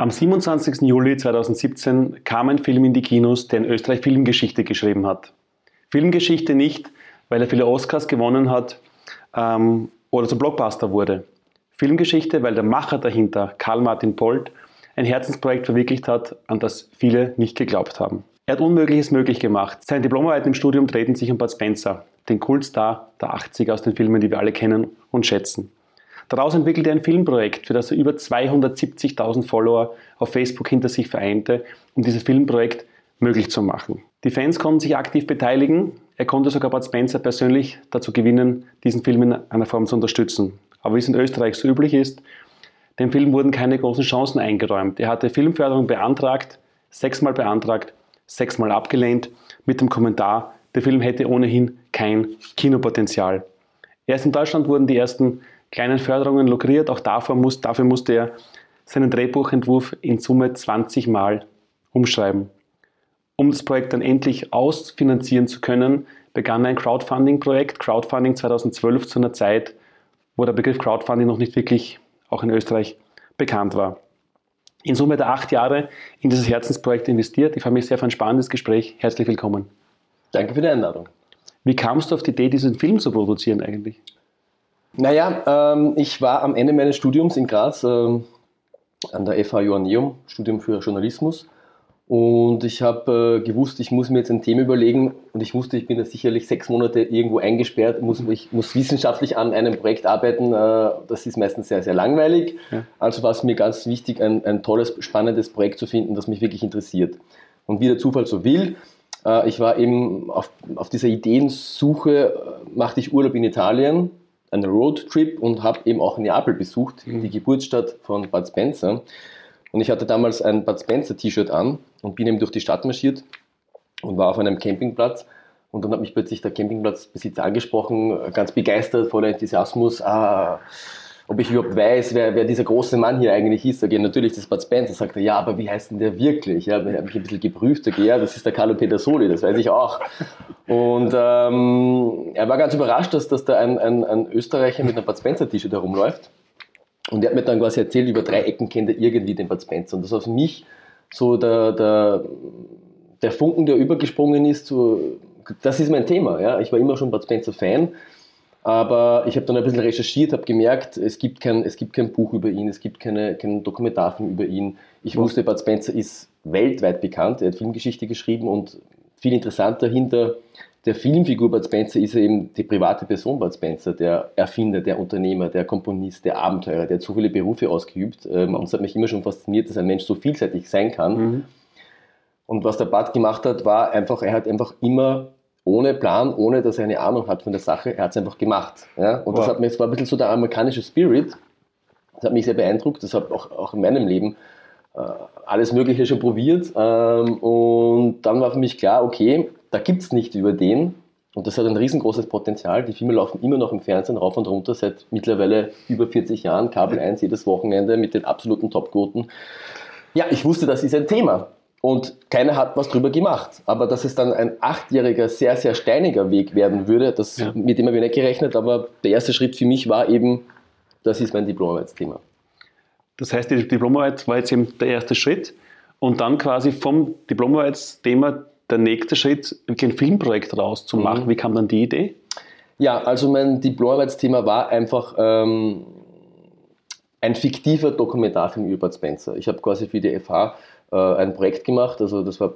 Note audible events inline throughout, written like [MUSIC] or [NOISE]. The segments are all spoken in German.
Am 27. Juli 2017 kam ein Film in die Kinos, der in Österreich Filmgeschichte geschrieben hat. Filmgeschichte nicht, weil er viele Oscars gewonnen hat ähm, oder zum Blockbuster wurde. Filmgeschichte, weil der Macher dahinter, Karl Martin Polt, ein Herzensprojekt verwirklicht hat, an das viele nicht geglaubt haben. Er hat Unmögliches möglich gemacht. Seine Diplomarbeiten im Studium drehten sich um Bud Spencer, den Kultstar der 80er aus den Filmen, die wir alle kennen und schätzen. Daraus entwickelte er ein Filmprojekt, für das er über 270.000 Follower auf Facebook hinter sich vereinte, um dieses Filmprojekt möglich zu machen. Die Fans konnten sich aktiv beteiligen. Er konnte sogar Bud Spencer persönlich dazu gewinnen, diesen Film in einer Form zu unterstützen. Aber wie es in Österreich so üblich ist, dem Film wurden keine großen Chancen eingeräumt. Er hatte Filmförderung beantragt, sechsmal beantragt, sechsmal abgelehnt, mit dem Kommentar, der Film hätte ohnehin kein Kinopotenzial. Erst in Deutschland wurden die ersten kleinen Förderungen lukriert. Auch dafür, muss, dafür musste er seinen Drehbuchentwurf in Summe 20 Mal umschreiben. Um das Projekt dann endlich ausfinanzieren zu können, begann ein Crowdfunding-Projekt, Crowdfunding 2012 zu einer Zeit, wo der Begriff Crowdfunding noch nicht wirklich auch in Österreich bekannt war. In Summe der acht Jahre in dieses Herzensprojekt investiert. Ich freue mich sehr auf ein spannendes Gespräch. Herzlich willkommen. Danke für die Einladung. Wie kamst du auf die Idee, diesen Film zu produzieren eigentlich? Naja, ähm, ich war am Ende meines Studiums in Graz ähm, an der FH Joanneum, Studium für Journalismus. Und ich habe äh, gewusst, ich muss mir jetzt ein Thema überlegen und ich wusste, ich bin da sicherlich sechs Monate irgendwo eingesperrt, muss, ich muss wissenschaftlich an einem Projekt arbeiten. Äh, das ist meistens sehr, sehr langweilig. Ja. Also war es mir ganz wichtig, ein, ein tolles, spannendes Projekt zu finden, das mich wirklich interessiert. Und wie der Zufall so will, äh, ich war eben auf, auf dieser Ideensuche, äh, machte ich Urlaub in Italien einen Roadtrip und habe eben auch Neapel besucht, mhm. die Geburtsstadt von Bud Spencer. Und ich hatte damals ein Bud Spencer T-Shirt an und bin eben durch die Stadt marschiert und war auf einem Campingplatz. Und dann hat mich plötzlich der Campingplatzbesitzer angesprochen, ganz begeistert, voller Enthusiasmus. Ah, ob ich überhaupt weiß, wer, wer dieser große Mann hier eigentlich ist. Sag ich, natürlich, das Bud Spencer. Sagt er, ja, aber wie heißt denn der wirklich? Ja, habe mich ein bisschen geprüft. Sag ich, ja, das ist der Carlo Pedersoli, das weiß ich auch. Und ähm, er war ganz überrascht, dass, dass da ein, ein, ein Österreicher mit einem Bud Spencer T-Shirt herumläuft. Und er hat mir dann quasi erzählt, über drei Ecken kennt er irgendwie den Bud Spencer. Und das war für mich so der, der, der Funken, der übergesprungen ist. So, das ist mein Thema. Ja. Ich war immer schon Bud Spencer Fan. Aber ich habe dann ein bisschen recherchiert, habe gemerkt, es gibt, kein, es gibt kein Buch über ihn, es gibt keine, keinen Dokumentarfilm über ihn. Ich wusste, Bud Spencer ist weltweit bekannt, er hat Filmgeschichte geschrieben und viel interessanter hinter der Filmfigur Bud Spencer ist er eben die private Person Bud Spencer, der Erfinder, der Unternehmer, der Komponist, der Abenteurer, der hat so viele Berufe ausgeübt. Ähm, und es hat mich immer schon fasziniert, dass ein Mensch so vielseitig sein kann. Mhm. Und was der Bud gemacht hat, war einfach, er hat einfach immer ohne Plan, ohne dass er eine Ahnung hat von der Sache, er hat es einfach gemacht. Ja? Und wow. das, hat mich, das war ein bisschen so der amerikanische Spirit. Das hat mich sehr beeindruckt. Das habe auch, auch in meinem Leben äh, alles Mögliche schon probiert. Ähm, und dann war für mich klar, okay, da gibt es nicht über den. Und das hat ein riesengroßes Potenzial. Die Filme laufen immer noch im Fernsehen rauf und runter seit mittlerweile über 40 Jahren. Kabel 1 jedes Wochenende mit den absoluten Topquoten. Ja, ich wusste, das ist ein Thema. Und keiner hat was drüber gemacht. Aber dass es dann ein achtjähriger, sehr, sehr steiniger Weg werden würde, das, ja. mit dem habe ich nicht gerechnet. Aber der erste Schritt für mich war eben, das ist mein Diplomarbeitsthema. Das heißt, die Diplomarbeit war jetzt eben der erste Schritt. Und dann quasi vom Diplomarbeitsthema der nächste Schritt, ein Filmprojekt rauszumachen. Mhm. Wie kam dann die Idee? Ja, also mein Diplomarbeitsthema war einfach ähm, ein fiktiver Dokumentarfilm über Bud Spencer. Ich habe quasi für die FH ein Projekt gemacht. Also das war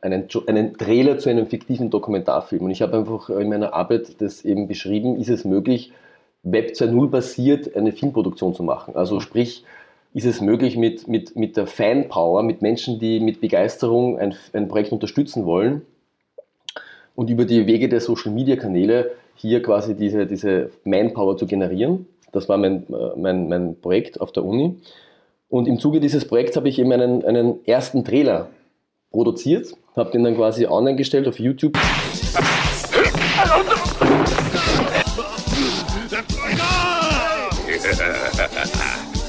einen, einen Trailer zu einem fiktiven Dokumentarfilm. Und ich habe einfach in meiner Arbeit das eben beschrieben, ist es möglich, Web 2.0 basiert eine Filmproduktion zu machen. Also mhm. sprich, ist es möglich mit, mit, mit der Fanpower, mit Menschen, die mit Begeisterung ein, ein Projekt unterstützen wollen und über die Wege der Social-Media-Kanäle hier quasi diese, diese Manpower zu generieren. Das war mein, äh, mein, mein Projekt auf der Uni. Und im Zuge dieses Projekts habe ich eben einen, einen ersten Trailer produziert, habe den dann quasi online gestellt auf YouTube.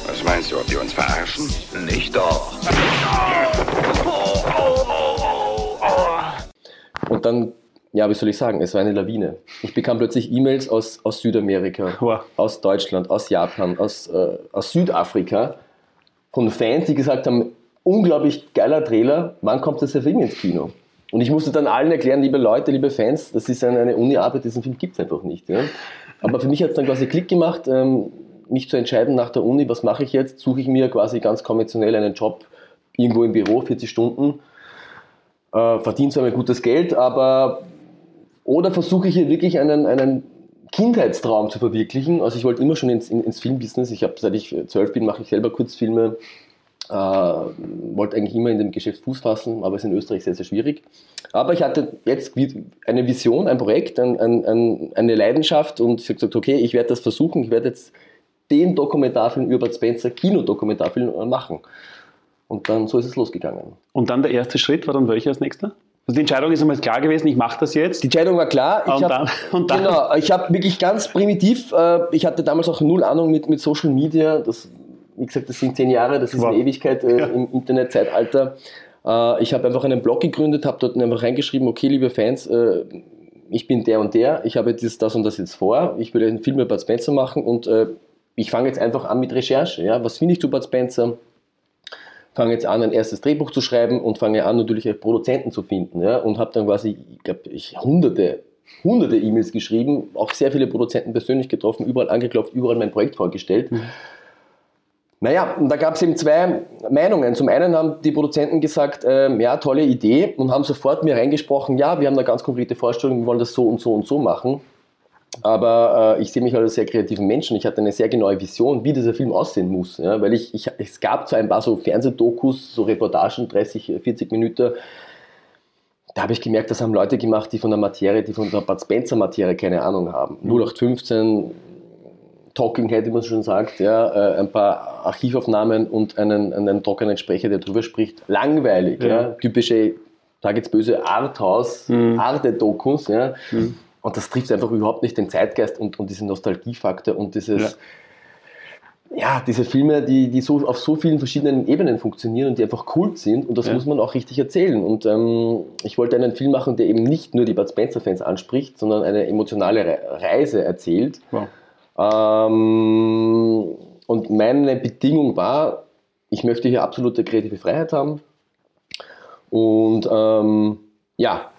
Was meinst du, ob die uns verarschen? Nicht doch. Und dann, ja, wie soll ich sagen, es war eine Lawine. Ich bekam plötzlich E-Mails aus, aus Südamerika, wow. aus Deutschland, aus Japan, aus, äh, aus Südafrika von Fans, die gesagt haben, unglaublich geiler Trailer, wann kommt das der Film ins Kino? Und ich musste dann allen erklären, liebe Leute, liebe Fans, das ist eine, Uni-Arbeit, diesen Film gibt es einfach nicht. Ja? Aber für mich hat es dann quasi Klick gemacht, ähm, mich zu entscheiden nach der Uni, was mache ich jetzt? Suche ich mir quasi ganz konventionell einen Job irgendwo im Büro, 40 Stunden, äh, verdiene zwar ein gutes Geld, aber oder versuche ich hier wirklich einen, einen Kindheitstraum zu verwirklichen. Also ich wollte immer schon ins, ins Filmbusiness. Ich habe, seit ich zwölf bin, mache ich selber Kurzfilme. Äh, wollte eigentlich immer in dem Geschäft Fuß fassen, aber es ist in Österreich sehr, sehr schwierig. Aber ich hatte jetzt eine Vision, ein Projekt, ein, ein, ein, eine Leidenschaft und ich habe gesagt, okay, ich werde das versuchen. Ich werde jetzt den Dokumentarfilm über Spencer, Kinodokumentarfilm machen. Und dann so ist es losgegangen. Und dann der erste Schritt war dann welcher als nächster? Also die Entscheidung ist einmal klar gewesen, ich mache das jetzt. Die Entscheidung war klar. Ich und, hab, dann, [LAUGHS] und dann. Genau, ich habe wirklich ganz primitiv, äh, ich hatte damals auch null Ahnung mit, mit Social Media. Das, wie gesagt, das sind zehn Jahre, das ist wow. eine Ewigkeit äh, ja. im Internetzeitalter. Äh, ich habe einfach einen Blog gegründet, habe dort einfach reingeschrieben, okay, liebe Fans, äh, ich bin der und der, ich habe das, das und das jetzt vor, ich will einen Film über Bud Spencer machen und äh, ich fange jetzt einfach an mit Recherche. Ja? Was finde ich zu Bud Spencer? Fange jetzt an, ein erstes Drehbuch zu schreiben und fange an, natürlich auch Produzenten zu finden. Ja? Und habe dann quasi, ich glaube, ich hunderte, hunderte E-Mails geschrieben, auch sehr viele Produzenten persönlich getroffen, überall angeklopft, überall mein Projekt vorgestellt. Mhm. Naja, und da gab es eben zwei Meinungen. Zum einen haben die Produzenten gesagt, ähm, ja, tolle Idee und haben sofort mir reingesprochen, ja, wir haben eine ganz konkrete Vorstellung, wir wollen das so und so und so machen. Aber äh, ich sehe mich als sehr kreativen Menschen. Ich hatte eine sehr genaue Vision, wie dieser Film aussehen muss. Ja? Weil ich, ich, es gab zwar ein paar so Fernsehdokus, so Reportagen, 30, 40 Minuten. Da habe ich gemerkt, das haben Leute gemacht, die von der Materie, die von der Bud Spencer Materie keine Ahnung haben. 0815, Talking Head, wie man schon sagt, ja, äh, ein paar Archivaufnahmen und einen, einen trockenen Sprecher, der drüber spricht. Langweilig, ja. ja. typische, sage jetzt böse, Arthouse, mhm. Arte-Dokus. Ja. Mhm. Und das trifft einfach überhaupt nicht den Zeitgeist und, und diesen Nostalgiefaktor und dieses, ja. ja, diese Filme, die, die so auf so vielen verschiedenen Ebenen funktionieren und die einfach Kult sind und das ja. muss man auch richtig erzählen. Und ähm, ich wollte einen Film machen, der eben nicht nur die Bud Spencer-Fans anspricht, sondern eine emotionale Reise erzählt. Wow. Ähm, und meine Bedingung war, ich möchte hier absolute kreative Freiheit haben. Und ähm, ja,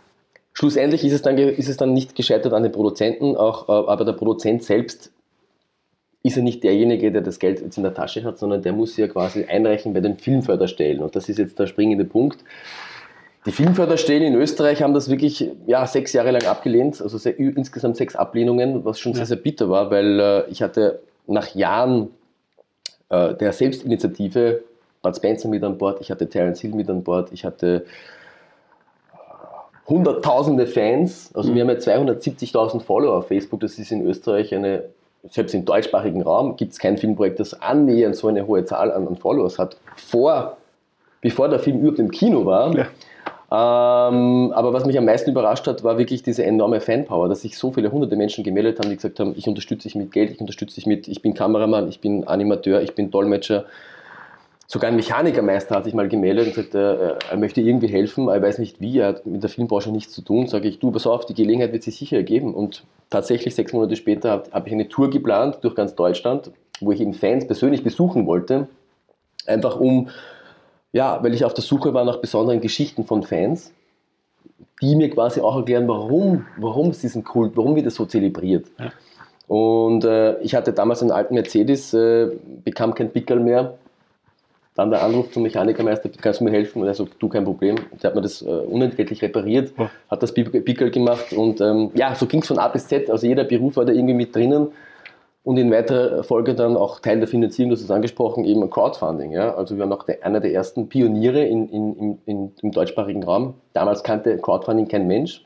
Schlussendlich ist es dann, ist es dann nicht gescheitert an den Produzenten, auch, äh, aber der Produzent selbst ist ja nicht derjenige, der das Geld jetzt in der Tasche hat, sondern der muss ja quasi einreichen bei den Filmförderstellen. Und das ist jetzt der springende Punkt. Die Filmförderstellen in Österreich haben das wirklich ja, sechs Jahre lang abgelehnt, also sehr, insgesamt sechs Ablehnungen, was schon ja. sehr, sehr bitter war, weil äh, ich hatte nach Jahren äh, der Selbstinitiative Bud Spencer mit an Bord, ich hatte Terence Hill mit an Bord, ich hatte hunderttausende Fans. Also mhm. wir haben ja 270.000 Follower auf Facebook. Das ist in Österreich eine, selbst im deutschsprachigen Raum gibt es kein Filmprojekt, das annähernd so eine hohe Zahl an, an Followers hat. Vor, bevor der Film überhaupt im Kino war. Ja. Ähm, aber was mich am meisten überrascht hat, war wirklich diese enorme Fanpower, dass sich so viele hunderte Menschen gemeldet haben, die gesagt haben, ich unterstütze dich mit Geld, ich unterstütze dich mit, ich bin Kameramann, ich bin Animateur, ich bin Dolmetscher, Sogar ein Mechanikermeister hat sich mal gemeldet und gesagt, er, er möchte irgendwie helfen, aber er weiß nicht wie, er hat mit der Filmbranche nichts zu tun. Sage ich, du, pass auf, die Gelegenheit wird sich sicher ergeben. Und tatsächlich sechs Monate später habe hab ich eine Tour geplant durch ganz Deutschland, wo ich eben Fans persönlich besuchen wollte. Einfach um, ja, weil ich auf der Suche war nach besonderen Geschichten von Fans, die mir quasi auch erklären, warum, warum ist diesen Kult, warum wird das so zelebriert. Ja. Und äh, ich hatte damals einen alten Mercedes, äh, bekam kein Pickel mehr dann der Anruf zum Mechanikermeister, kannst du mir helfen? Und er sagt, du, kein Problem. Der hat mir das äh, unentgeltlich repariert, ja. hat das Pickel gemacht und ähm, ja, so ging es von A bis Z. Also jeder Beruf war da irgendwie mit drinnen und in weiterer Folge dann auch Teil der Finanzierung, hast es angesprochen, eben Crowdfunding. Ja? Also wir waren auch der, einer der ersten Pioniere in, in, in, im deutschsprachigen Raum. Damals kannte Crowdfunding kein Mensch.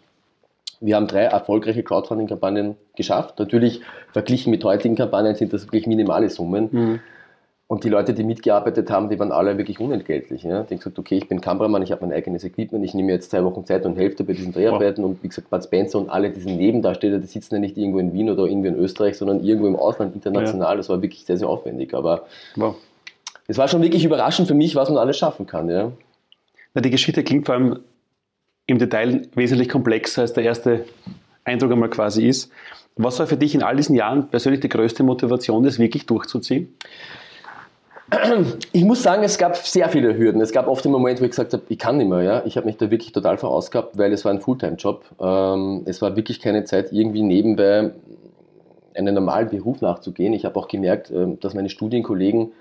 Wir haben drei erfolgreiche Crowdfunding-Kampagnen geschafft. Natürlich verglichen mit heutigen Kampagnen sind das wirklich minimale Summen. Mhm. Und die Leute, die mitgearbeitet haben, die waren alle wirklich unentgeltlich. Ja? Die haben gesagt, okay, ich bin Kameramann, ich habe mein eigenes Equipment, ich nehme jetzt zwei Wochen Zeit und helfe bei diesen Dreharbeiten. Und wie gesagt, Bud Spencer und alle diese Nebendarsteller, die sitzen ja nicht irgendwo in Wien oder irgendwie in Österreich, sondern irgendwo im Ausland, international. Ja. Das war wirklich sehr, sehr aufwendig. Aber wow. es war schon wirklich überraschend für mich, was man alles schaffen kann. Ja? Na, die Geschichte klingt vor allem im Detail wesentlich komplexer, als der erste Eindruck einmal quasi ist. Was war für dich in all diesen Jahren persönlich die größte Motivation, das wirklich durchzuziehen? Ich muss sagen, es gab sehr viele Hürden. Es gab oft den Moment, wo ich gesagt habe, ich kann nicht mehr. Ja? Ich habe mich da wirklich total verausgabt, weil es war ein Fulltime-Job. Ähm, es war wirklich keine Zeit, irgendwie nebenbei einen normalen Beruf nachzugehen. Ich habe auch gemerkt, ähm, dass meine Studienkollegen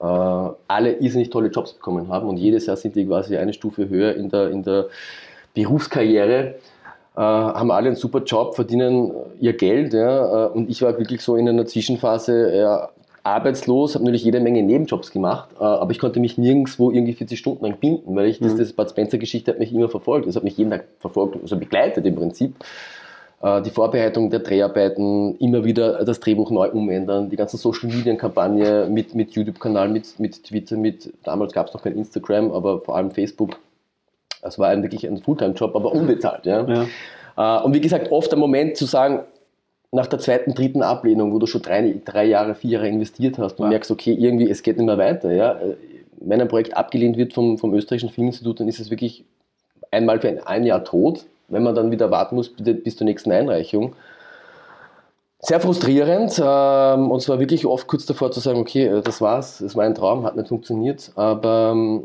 äh, alle irrsinnig tolle Jobs bekommen haben und jedes Jahr sind die quasi eine Stufe höher in der, in der Berufskarriere. Äh, haben alle einen super Job, verdienen ihr Geld. Ja, äh, und ich war wirklich so in einer Zwischenphase ja, arbeitslos, habe natürlich jede Menge Nebenjobs gemacht, äh, aber ich konnte mich nirgendwo irgendwie 40 Stunden lang binden, weil ich, mhm. das, das Bud Spencer-Geschichte hat mich immer verfolgt. Das hat mich jeden Tag verfolgt, also begleitet im Prinzip. Äh, die Vorbereitung der Dreharbeiten, immer wieder das Drehbuch neu umändern, die ganzen Social-Media-Kampagne mit, mit YouTube-Kanal, mit, mit Twitter, mit, damals gab es noch kein Instagram, aber vor allem Facebook. Das war ein, wirklich ein Fulltime-Job, aber unbezahlt. Ja? ja. Äh, und wie gesagt, oft der Moment zu sagen, nach der zweiten, dritten Ablehnung, wo du schon drei, drei Jahre, vier Jahre investiert hast und ja. merkst, okay, irgendwie, es geht nicht mehr weiter. Ja? Wenn ein Projekt abgelehnt wird vom, vom österreichischen Filminstitut, dann ist es wirklich einmal für ein, ein Jahr tot wenn man dann wieder warten muss bis zur nächsten Einreichung. Sehr frustrierend ähm, und zwar wirklich oft kurz davor zu sagen, okay, äh, das war's, es war ein Traum, hat nicht funktioniert, aber ähm,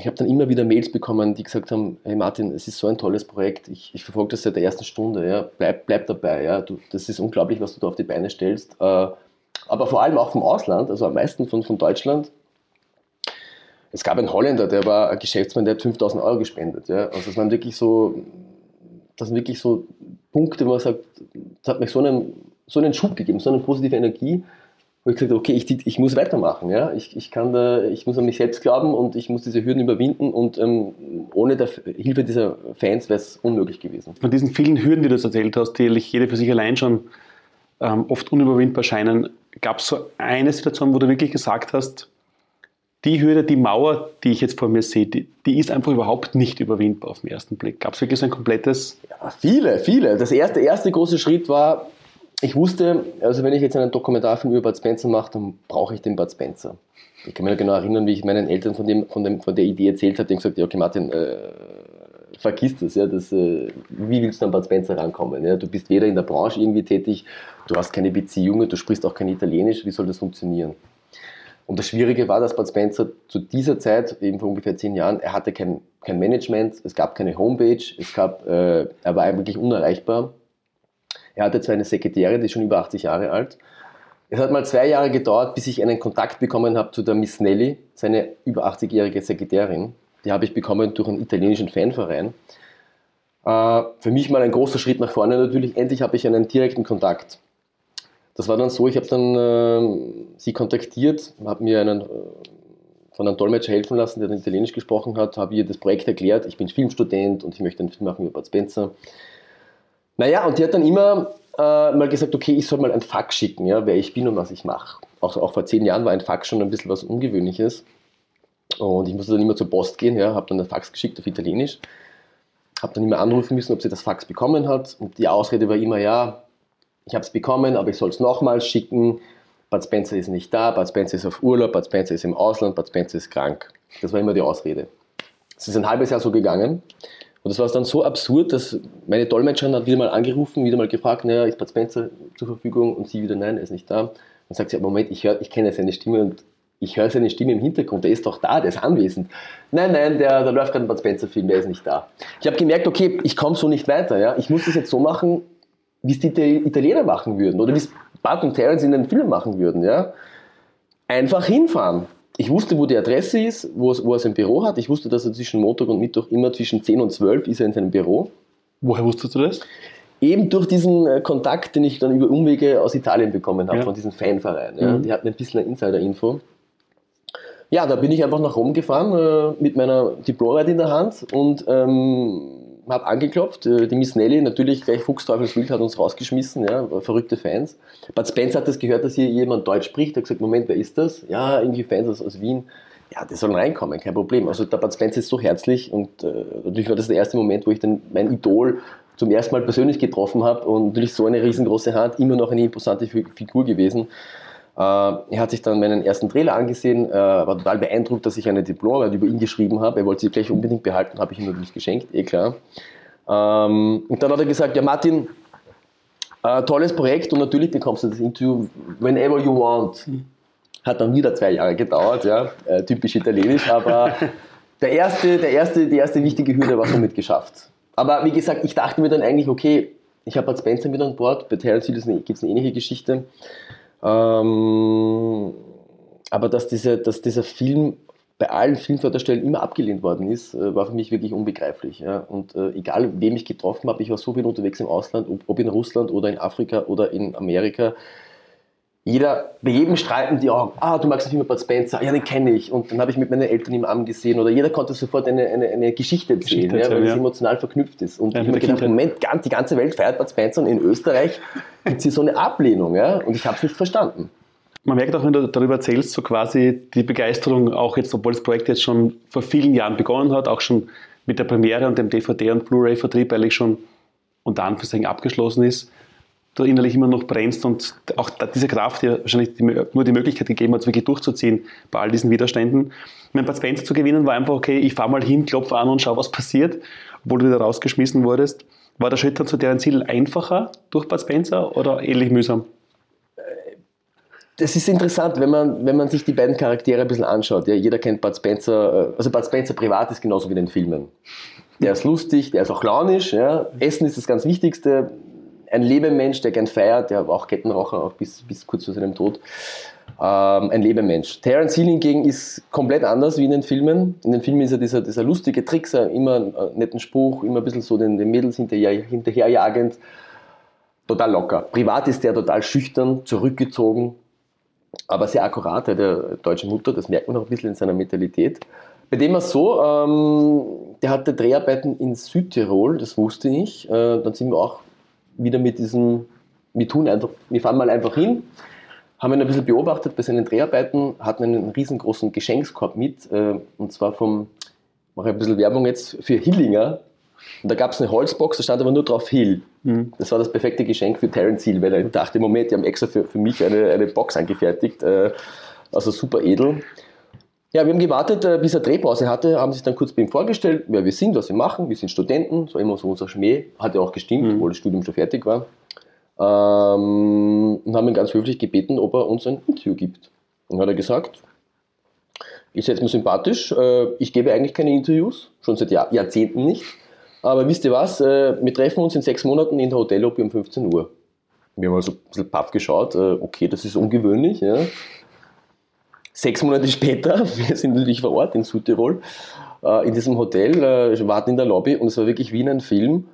ich habe dann immer wieder Mails bekommen, die gesagt haben, hey Martin, es ist so ein tolles Projekt, ich, ich verfolge das seit der ersten Stunde, ja, bleib, bleib dabei, ja, du, das ist unglaublich, was du da auf die Beine stellst, äh, aber vor allem auch vom Ausland, also am meisten von, von Deutschland. Es gab einen Holländer, der war ein Geschäftsmann, der hat 5000 Euro gespendet, ja, also es waren wirklich so das sind wirklich so Punkte, wo man sagt, das hat mich so einen, so einen Schub gegeben, so eine positive Energie, wo ich gesagt habe, okay, ich, ich muss weitermachen. Ja? Ich, ich, kann da, ich muss an mich selbst glauben und ich muss diese Hürden überwinden und ähm, ohne der Hilfe dieser Fans wäre es unmöglich gewesen. Von diesen vielen Hürden, die du erzählt hast, die jede für sich allein schon ähm, oft unüberwindbar scheinen, gab es so eine Situation, wo du wirklich gesagt hast, die Hürde, die Mauer, die ich jetzt vor mir sehe, die, die ist einfach überhaupt nicht überwindbar auf den ersten Blick. Gab es wirklich so ein komplettes. Ja, viele, viele. Das erste, erste große Schritt war, ich wusste, also wenn ich jetzt einen Dokumentarfilm über Bud Spencer mache, dann brauche ich den Bud Spencer. Ich kann mich genau erinnern, wie ich meinen Eltern von, dem, von, dem, von der Idee erzählt habe, die gesagt, ja, okay Martin, äh, vergiss das, ja, das, äh, wie willst du an Bud Spencer rankommen? Ja? Du bist weder in der Branche irgendwie tätig, du hast keine Beziehungen, du sprichst auch kein Italienisch, wie soll das funktionieren? Und das Schwierige war, dass Bud Spencer zu dieser Zeit, eben vor ungefähr zehn Jahren, er hatte kein, kein Management, es gab keine Homepage, es gab, äh, er war eigentlich unerreichbar. Er hatte zwar eine Sekretärin, die ist schon über 80 Jahre alt. Es hat mal zwei Jahre gedauert, bis ich einen Kontakt bekommen habe zu der Miss Nelly, seine über 80-jährige Sekretärin. Die habe ich bekommen durch einen italienischen Fanverein. Äh, für mich mal ein großer Schritt nach vorne natürlich. Endlich habe ich einen direkten Kontakt das war dann so, ich habe dann äh, sie kontaktiert, habe mir einen, äh, von einem Dolmetscher helfen lassen, der dann Italienisch gesprochen hat, habe ihr das Projekt erklärt, ich bin Filmstudent und ich möchte einen Film machen über Bud Spencer. Naja, und die hat dann immer äh, mal gesagt, okay, ich soll mal ein Fax schicken, ja, wer ich bin und was ich mache. Auch, auch vor zehn Jahren war ein Fax schon ein bisschen was Ungewöhnliches. Und ich musste dann immer zur Post gehen, ja, habe dann ein Fax geschickt auf Italienisch, habe dann immer anrufen müssen, ob sie das Fax bekommen hat. Und die Ausrede war immer, ja, ich habe es bekommen, aber ich soll es nochmals schicken. Bud Spencer ist nicht da, Bud Spencer ist auf Urlaub, Bud Spencer ist im Ausland, Bud Spencer ist krank. Das war immer die Ausrede. Es ist ein halbes Jahr so gegangen. Und das war dann so absurd, dass meine Dolmetscherin hat wieder mal angerufen, wieder mal gefragt, naja, ist Bud Spencer zur Verfügung? Und sie wieder, nein, er ist nicht da. Dann sagt sie, Moment, ich, ich kenne seine Stimme und ich höre seine Stimme im Hintergrund, der ist doch da, der ist anwesend. Nein, nein, der, der läuft gerade ein Bud Spencer-Film, der ist nicht da. Ich habe gemerkt, okay, ich komme so nicht weiter. Ja? Ich muss das jetzt so machen, wie es die Italiener machen würden oder wie es Bart und Terence in den Filmen machen würden. Ja? Einfach hinfahren. Ich wusste, wo die Adresse ist, wo, es, wo er sein Büro hat. Ich wusste, dass er zwischen Montag und Mittwoch immer zwischen 10 und 12 ist er in seinem Büro. Woher wusstest du das? Eben durch diesen äh, Kontakt, den ich dann über Umwege aus Italien bekommen habe, ja. von diesem Fanverein. Ja. Mhm. Die hatten ein bisschen eine Insider-Info. Ja, da bin ich einfach nach Rom gefahren äh, mit meiner Diplomarbeit in der Hand und ähm, habe angeklopft. Äh, die Miss Nelly, natürlich gleich Fuchsteufelswild, hat uns rausgeschmissen, ja, verrückte Fans. Bud Spence hat das gehört, dass hier jemand Deutsch spricht. Hat gesagt: Moment, wer ist das? Ja, irgendwie Fans aus, aus Wien. Ja, die sollen reinkommen, kein Problem. Also der Bud Spence ist so herzlich und äh, natürlich war das der erste Moment, wo ich dann mein Idol zum ersten Mal persönlich getroffen habe und natürlich so eine riesengroße Hand, immer noch eine imposante Figur gewesen. Äh, er hat sich dann meinen ersten Trailer angesehen, äh, war total beeindruckt, dass ich eine Diplomarbeit über ihn geschrieben habe. Er wollte sie gleich unbedingt behalten, habe ich ihm natürlich geschenkt, eh klar. Ähm, und dann hat er gesagt, ja Martin, äh, tolles Projekt und natürlich bekommst du das Interview whenever you want. Hat dann wieder zwei Jahre gedauert, ja, typisch italienisch, aber [LAUGHS] der erste, der erste, die erste wichtige Hürde war somit geschafft. Aber wie gesagt, ich dachte mir dann eigentlich, okay, ich habe Bud Spencer mit an Bord, bei Terence Hill gibt es eine ähnliche Geschichte. Ähm, aber dass, diese, dass dieser Film bei allen Filmförderstellen immer abgelehnt worden ist, äh, war für mich wirklich unbegreiflich. Ja. Und äh, egal, wem ich getroffen habe, ich war so viel unterwegs im Ausland, ob, ob in Russland oder in Afrika oder in Amerika, jeder, bei jedem streiten die Augen, ah, du magst den Film Bud Spencer, ja, den kenne ich. Und dann habe ich mit meinen Eltern im Arm gesehen oder jeder konnte sofort eine, eine, eine Geschichte erzählen, Geschichte erzählen ja, weil ja. es emotional verknüpft ist. Und ja, ich habe gedacht, Moment, die ganze Welt feiert Bud Spencer und in Österreich gibt es hier so eine Ablehnung. Ja? Und ich habe es nicht verstanden. Man merkt auch, wenn du darüber erzählst, so quasi die Begeisterung, auch jetzt, obwohl das Projekt jetzt schon vor vielen Jahren begonnen hat, auch schon mit der Premiere und dem DVD- und Blu-ray-Vertrieb eigentlich schon unter Anführungszeichen abgeschlossen ist, du innerlich immer noch brennst und auch diese Kraft dir wahrscheinlich die, nur die Möglichkeit gegeben hat, wirklich durchzuziehen bei all diesen Widerständen. Mein Bud Spencer zu gewinnen war einfach, okay, ich fahre mal hin, klopfe an und schau, was passiert, obwohl du wieder rausgeschmissen wurdest. War der Schritt zu deren Ziel einfacher durch Bud Spencer oder ähnlich mühsam? Das ist interessant, wenn man, wenn man sich die beiden Charaktere ein bisschen anschaut. Ja, jeder kennt Bud Spencer, äh, also Bud Spencer privat ist genauso wie in den Filmen. Der ist lustig, der ist auch launisch. Ja. Essen ist das ganz Wichtigste ein Lebemensch, der gern feiert, der war auch Kettenraucher, auch bis, bis kurz vor seinem Tod. Ähm, ein Lebemensch. Terence Hill hingegen ist komplett anders wie in den Filmen. In den Filmen ist er dieser, dieser lustige Trickser, immer einen netten Spruch, immer ein bisschen so den, den Mädels hinterher, hinterherjagend. Total locker. Privat ist der total schüchtern, zurückgezogen, aber sehr akkurat, der deutsche Mutter, das merkt man auch ein bisschen in seiner Mentalität. Bei dem war es so, ähm, der hatte Dreharbeiten in Südtirol, das wusste ich. Äh, dann sind wir auch wieder mit diesem, wir tun einfach, wir fahren mal einfach hin, haben ihn ein bisschen beobachtet bei seinen Dreharbeiten, hatten einen riesengroßen Geschenkskorb mit, äh, und zwar vom, mache ich ein bisschen Werbung jetzt, für Hillinger. Und da gab es eine Holzbox, da stand aber nur drauf Hill. Mhm. Das war das perfekte Geschenk für Terence Hill, weil er dachte, im Moment, die haben extra für, für mich eine, eine Box angefertigt, äh, also super edel. Ja, wir haben gewartet, äh, bis er Drehpause hatte, haben sich dann kurz bei ihm vorgestellt, wer wir sind, was wir machen. Wir sind Studenten, so immer so unser Schmäh. Hat ja auch gestimmt, mhm. obwohl das Studium schon fertig war. Ähm, und haben ihn ganz höflich gebeten, ob er uns ein Interview gibt. Und hat er gesagt, ich setze mir sympathisch, äh, ich gebe eigentlich keine Interviews, schon seit Jahr, Jahrzehnten nicht. Aber wisst ihr was, äh, wir treffen uns in sechs Monaten in der Hotellobby um 15 Uhr. Wir haben also ein bisschen paff geschaut, äh, okay, das ist ungewöhnlich. Ja. Sechs Monate [LAUGHS] später, wir sind natürlich vor Ort in Südtirol, äh, in diesem Hotel, äh, warten in der Lobby und es war wirklich wie in einem Film.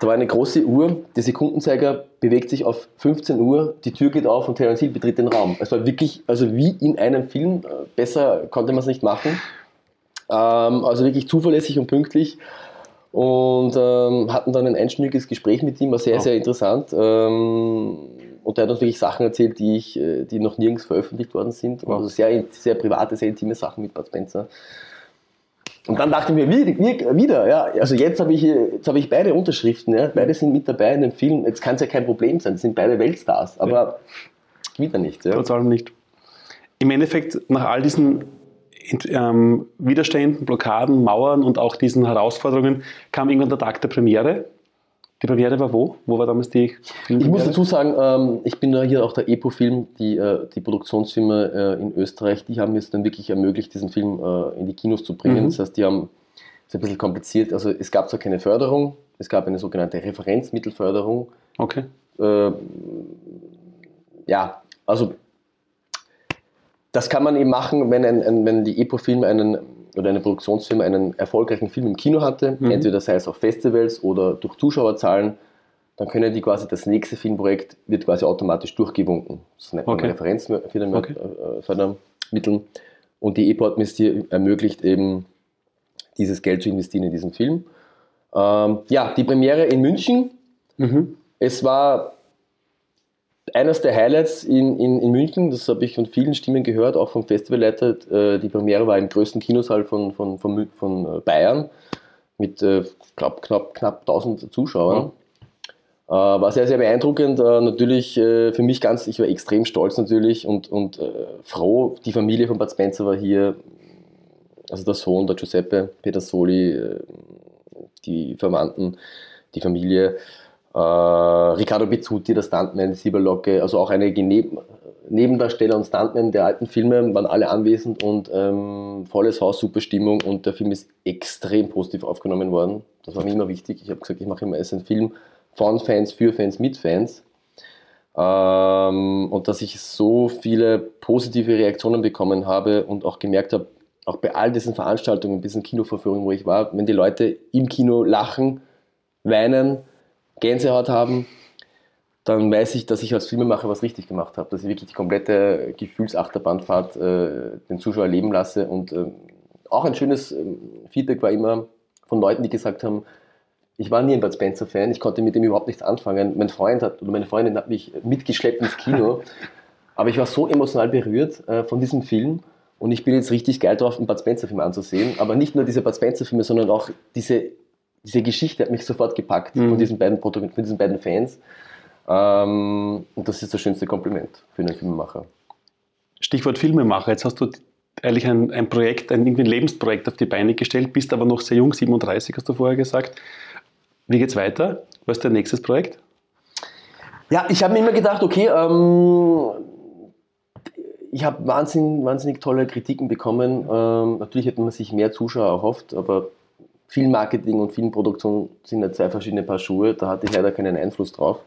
Da war eine große Uhr, der Sekundenzeiger bewegt sich auf 15 Uhr, die Tür geht auf und Terence Hill betritt den Raum. Es war wirklich, also wie in einem Film, äh, besser konnte man es nicht machen. Ähm, also wirklich zuverlässig und pünktlich und ähm, hatten dann ein einstündiges Gespräch mit ihm, war sehr, sehr interessant. Und der hat uns wirklich Sachen erzählt, die, ich, äh, die noch nirgends veröffentlicht worden sind. Wow. Also sehr, sehr private, sehr intime Sachen mit Bud Spencer. Und dann dachte ich mir, wieder, wieder ja, also jetzt habe ich, jetzt hab ich beide Unterschriften, ja, beide sind mit dabei in dem Film. Jetzt kann es ja kein Problem sein, das sind beide Weltstars, aber ja. wieder nicht. Ja. Trotz allem nicht. Im Endeffekt, nach all diesen ähm, Widerständen, Blockaden, Mauern und auch diesen Herausforderungen kam irgendwann der Tag der Premiere. Die Premiere war wo? Wo war damals die Ich muss dazu sagen, ähm, ich bin hier auch der EPO-Film, die, äh, die Produktionsfirma äh, in Österreich, die haben es dann wirklich ermöglicht, diesen Film äh, in die Kinos zu bringen. Mhm. Das heißt, die haben, es ist ein bisschen kompliziert, also es gab zwar keine Förderung, es gab eine sogenannte Referenzmittelförderung. Okay. Äh, ja, also das kann man eben machen, wenn, ein, ein, wenn die EPO-Film einen oder eine Produktionsfirma einen erfolgreichen Film im Kino hatte, mhm. entweder sei es auf Festivals oder durch Zuschauerzahlen, dann können die quasi das nächste Filmprojekt wird quasi automatisch durchgewunken. Das nennt man okay. Referenz für den okay. Fördermitteln. Und die EPO hat mir hier ermöglicht, eben dieses Geld zu investieren in diesen Film. Ähm, ja, die Premiere in München. Mhm. Es war eines der Highlights in, in, in München, das habe ich von vielen Stimmen gehört, auch vom Festivalleiter. Äh, die Premiere war im größten Kinosaal von, von, von, von äh, Bayern mit äh, glaub, knapp, knapp 1000 Zuschauern. Äh, war sehr, sehr beeindruckend. Äh, natürlich äh, für mich ganz, ich war extrem stolz natürlich und, und froh. Die Familie von Bud Spencer war hier, also der Sohn, der Giuseppe Peter Soli, die Verwandten, die Familie. Äh, Riccardo Bizzuti, der Stuntman, Sieberlocke, also auch einige Neben Nebendarsteller und Stuntmen der alten Filme waren alle anwesend und ähm, volles Haus, super Stimmung und der Film ist extrem positiv aufgenommen worden. Das war mir immer wichtig. Ich habe gesagt, ich mache immer erst einen Film von Fans, für Fans, mit Fans. Ähm, und dass ich so viele positive Reaktionen bekommen habe und auch gemerkt habe, auch bei all diesen Veranstaltungen, diesen Kinovorführungen, wo ich war, wenn die Leute im Kino lachen, weinen, Gänsehaut haben, dann weiß ich, dass ich als Filmemacher was richtig gemacht habe, dass ich wirklich die komplette Gefühlsachterbahnfahrt äh, den Zuschauer erleben lasse. Und äh, auch ein schönes äh, Feedback war immer von Leuten, die gesagt haben, ich war nie ein Bud Spencer-Fan, ich konnte mit dem überhaupt nichts anfangen. Mein Freund hat, oder meine Freundin hat mich mitgeschleppt ins Kino, [LAUGHS] aber ich war so emotional berührt äh, von diesem Film und ich bin jetzt richtig geil drauf, einen Bud Spencer-Film anzusehen. Aber nicht nur diese Bud Spencer-Filme, sondern auch diese, diese Geschichte hat mich sofort gepackt mhm. von, diesen beiden von diesen beiden Fans. Ähm, und das ist das schönste Kompliment für einen Filmemacher. Stichwort Filmemacher. Jetzt hast du eigentlich ein, ein Projekt, ein, irgendwie ein Lebensprojekt auf die Beine gestellt, bist aber noch sehr jung, 37 hast du vorher gesagt. Wie geht's weiter? Was ist dein nächstes Projekt? Ja, ich habe mir immer gedacht, okay, ähm, ich habe wahnsinnig, wahnsinnig tolle Kritiken bekommen. Ähm, natürlich hätte man sich mehr Zuschauer erhofft, aber Filmmarketing und Filmproduktion sind ja zwei verschiedene Paar Schuhe. Da hatte ich leider keinen Einfluss drauf.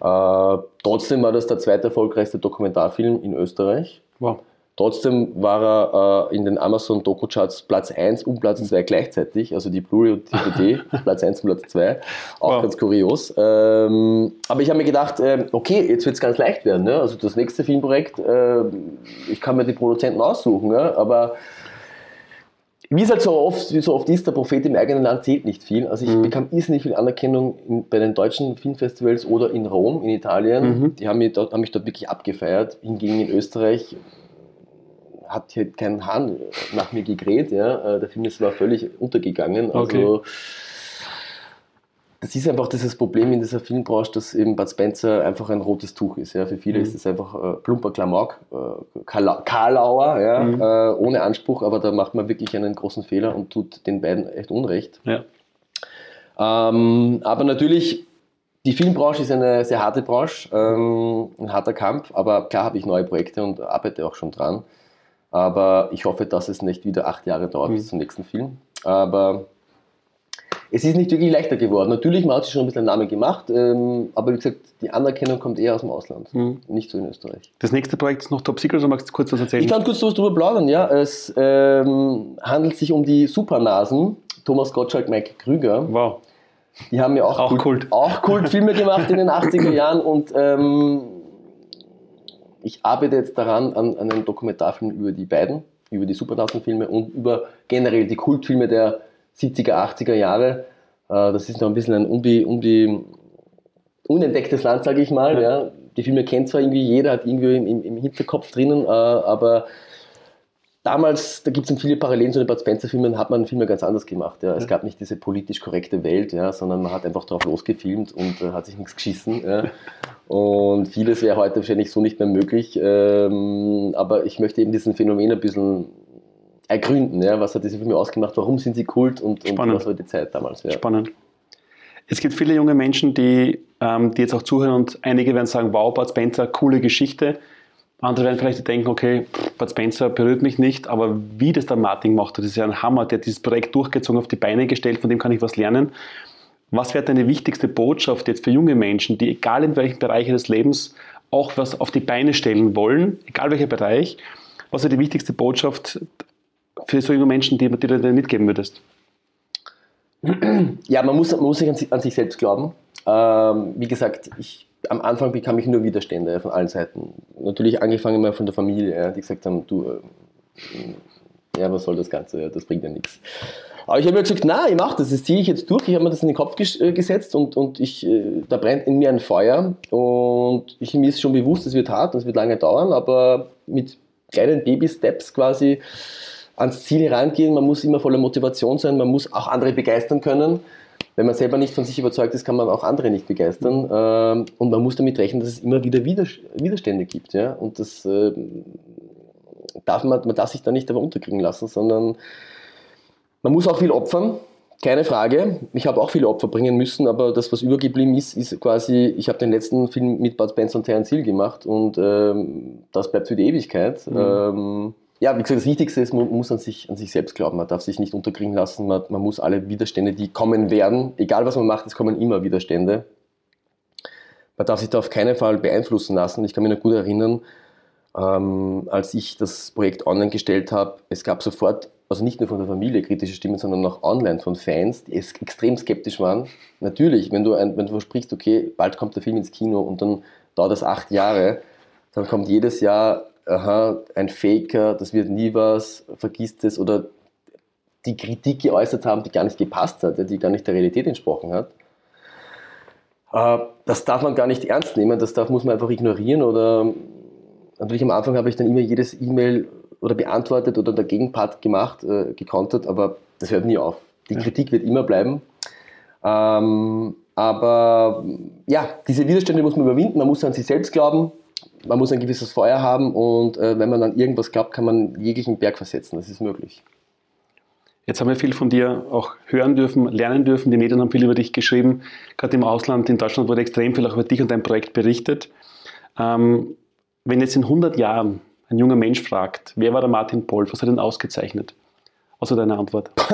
Äh, trotzdem war das der zweiterfolgreichste Dokumentarfilm in Österreich. Wow. Trotzdem war er äh, in den Amazon Doku Charts Platz 1 und Platz 2 gleichzeitig, also die Blu-ray und DVD, [LAUGHS] Platz 1 und Platz 2. Auch wow. ganz kurios. Ähm, aber ich habe mir gedacht, äh, okay, jetzt wird es ganz leicht werden. Ne? Also das nächste Filmprojekt, äh, ich kann mir die Produzenten aussuchen, ne? aber wie es halt so oft, wie so oft ist, der Prophet im eigenen Land zählt nicht viel. Also ich mhm. bekam irrsinnig viel Anerkennung in, bei den deutschen Filmfestivals oder in Rom, in Italien. Mhm. Die haben mich, dort, haben mich dort wirklich abgefeiert. Hingegen in Österreich hat hier kein Hahn nach mir gegräht. Ja. Äh, der Film ist war völlig untergegangen. Also okay das ist einfach dieses Problem in dieser Filmbranche, dass eben Bud Spencer einfach ein rotes Tuch ist. Ja. Für viele mhm. ist es einfach äh, plumper Klamauk, äh, Karlauer, ja, mhm. äh, ohne Anspruch, aber da macht man wirklich einen großen Fehler und tut den beiden echt Unrecht. Ja. Ähm, aber natürlich, die Filmbranche ist eine sehr harte Branche, ähm, ein harter Kampf, aber klar habe ich neue Projekte und arbeite auch schon dran. Aber ich hoffe, dass es nicht wieder acht Jahre dauert mhm. bis zum nächsten Film. Aber es ist nicht wirklich leichter geworden. Natürlich, man hat sich schon ein bisschen einen Namen gemacht, ähm, aber wie gesagt, die Anerkennung kommt eher aus dem Ausland, mhm. nicht so in Österreich. Das nächste Projekt ist noch Top Secret, oder magst du kurz was erzählen? Ich kann kurz was darüber plaudern, ja. Es ähm, handelt sich um die Supernasen, Thomas Gottschalk, Mike Krüger. Wow. Die haben ja auch, auch Kult, Kult. Auch Kultfilme gemacht in den 80er [LAUGHS] Jahren und ähm, ich arbeite jetzt daran an, an einem Dokumentarfilm über die beiden, über die Supernasenfilme und über generell die Kultfilme der 70er, 80er Jahre. Äh, das ist noch ein bisschen ein unbe, unbe, unentdecktes Land, sage ich mal. Ja. Die Filme kennt zwar irgendwie jeder, hat irgendwie im, im Hinterkopf drinnen, äh, aber damals, da gibt es viele Parallelen zu den Bud Spencer-Filmen, hat man Filme ganz anders gemacht. Ja. Es gab nicht diese politisch korrekte Welt, ja, sondern man hat einfach drauf losgefilmt und äh, hat sich nichts geschissen. Ja. [LAUGHS] Und vieles wäre heute wahrscheinlich so nicht mehr möglich. Ähm, aber ich möchte eben diesen Phänomen ein bisschen ergründen. Ja? Was hat diese Filme ausgemacht? Warum sind sie Kult und, und was war die Zeit damals? Ja. Spannend. Es gibt viele junge Menschen, die, ähm, die jetzt auch zuhören und einige werden sagen, wow, Bud Spencer, coole Geschichte. Andere werden vielleicht denken, okay, Bud Spencer berührt mich nicht, aber wie das der Martin macht, das ist ja ein Hammer, der hat dieses Projekt durchgezogen, auf die Beine gestellt, von dem kann ich was lernen. Was wäre deine wichtigste Botschaft jetzt für junge Menschen, die egal in welchem Bereich des Lebens auch was auf die Beine stellen wollen, egal welcher Bereich, was wäre die wichtigste Botschaft für so junge Menschen, die, die du dir mitgeben würdest? Ja, man muss, man muss sich an, an sich selbst glauben. Ähm, wie gesagt, ich, am Anfang bekam ich nur Widerstände von allen Seiten. Natürlich angefangen mal von der Familie, die gesagt haben, du, äh, ja, was soll das Ganze, das bringt ja nichts. Aber ich habe mir gesagt, na, ich mache das, das ziehe ich jetzt durch. Ich habe mir das in den Kopf äh, gesetzt und, und ich, äh, da brennt in mir ein Feuer. Und ich, mir ist schon bewusst, es wird hart und es wird lange dauern, aber mit kleinen Baby-Steps quasi ans Ziel herangehen, man muss immer voller Motivation sein, man muss auch andere begeistern können. Wenn man selber nicht von sich überzeugt ist, kann man auch andere nicht begeistern. Ähm, und man muss damit rechnen, dass es immer wieder Widerstände gibt. Ja? Und das ähm, darf man, man darf sich da nicht aber unterkriegen lassen, sondern man muss auch viel opfern. keine Frage. Ich habe auch viele Opfer bringen müssen, aber das, was übergeblieben ist, ist quasi, ich habe den letzten Film mit Bud Spencer und Terence Hill gemacht und ähm, das bleibt für die Ewigkeit. Mhm. Ähm, ja, wie gesagt, das Wichtigste ist, man muss an sich, an sich selbst glauben. Man darf sich nicht unterkriegen lassen. Man, man muss alle Widerstände, die kommen werden, egal was man macht, es kommen immer Widerstände. Man darf sich da auf keinen Fall beeinflussen lassen. Ich kann mich noch gut erinnern, ähm, als ich das Projekt online gestellt habe, es gab sofort, also nicht nur von der Familie kritische Stimmen, sondern auch online von Fans, die extrem skeptisch waren. Natürlich, wenn du, ein, wenn du versprichst, okay, bald kommt der Film ins Kino und dann dauert das acht Jahre, dann kommt jedes Jahr aha, ein Faker, das wird nie was, vergisst es oder die Kritik geäußert haben, die gar nicht gepasst hat, die gar nicht der Realität entsprochen hat. Äh, das darf man gar nicht ernst nehmen, das darf, muss man einfach ignorieren oder natürlich am Anfang habe ich dann immer jedes E-Mail oder beantwortet oder der Gegenpart gemacht, äh, gekontert, aber das hört nie auf. Die Kritik wird immer bleiben. Ähm, aber ja, diese Widerstände muss man überwinden, man muss an sich selbst glauben, man muss ein gewisses Feuer haben und äh, wenn man an irgendwas glaubt, kann man jeglichen Berg versetzen. Das ist möglich. Jetzt haben wir viel von dir auch hören dürfen, lernen dürfen. Die Medien haben viel über dich geschrieben. Gerade im Ausland, in Deutschland wurde extrem viel auch über dich und dein Projekt berichtet. Ähm, wenn jetzt in 100 Jahren ein junger Mensch fragt, wer war der Martin Polf, was hat ihn ausgezeichnet? Außer deine Antwort. [LAUGHS]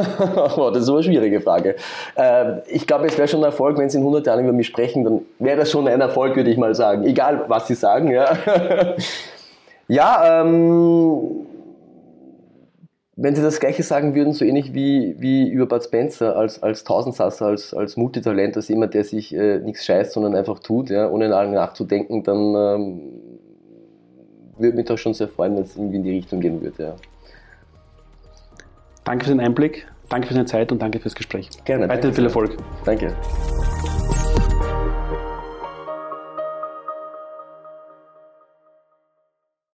oh, das ist aber eine schwierige Frage. Äh, ich glaube, es wäre schon ein Erfolg, wenn Sie in 100 Jahren über mich sprechen, dann wäre das schon ein Erfolg, würde ich mal sagen. Egal, was Sie sagen. Ja, [LAUGHS] ja ähm, wenn Sie das Gleiche sagen würden, so ähnlich wie, wie über Bud Spencer als, als Tausendsasser, als, als Multitalent, als jemand, der sich äh, nichts scheißt, sondern einfach tut, ja, ohne lange nachzudenken, dann ähm, würde mich doch schon sehr freuen, wenn es irgendwie in die Richtung gehen würde. Ja. Danke für den Einblick, danke für deine Zeit und danke fürs Gespräch. Gerne. Weiterhin viel Erfolg. Danke.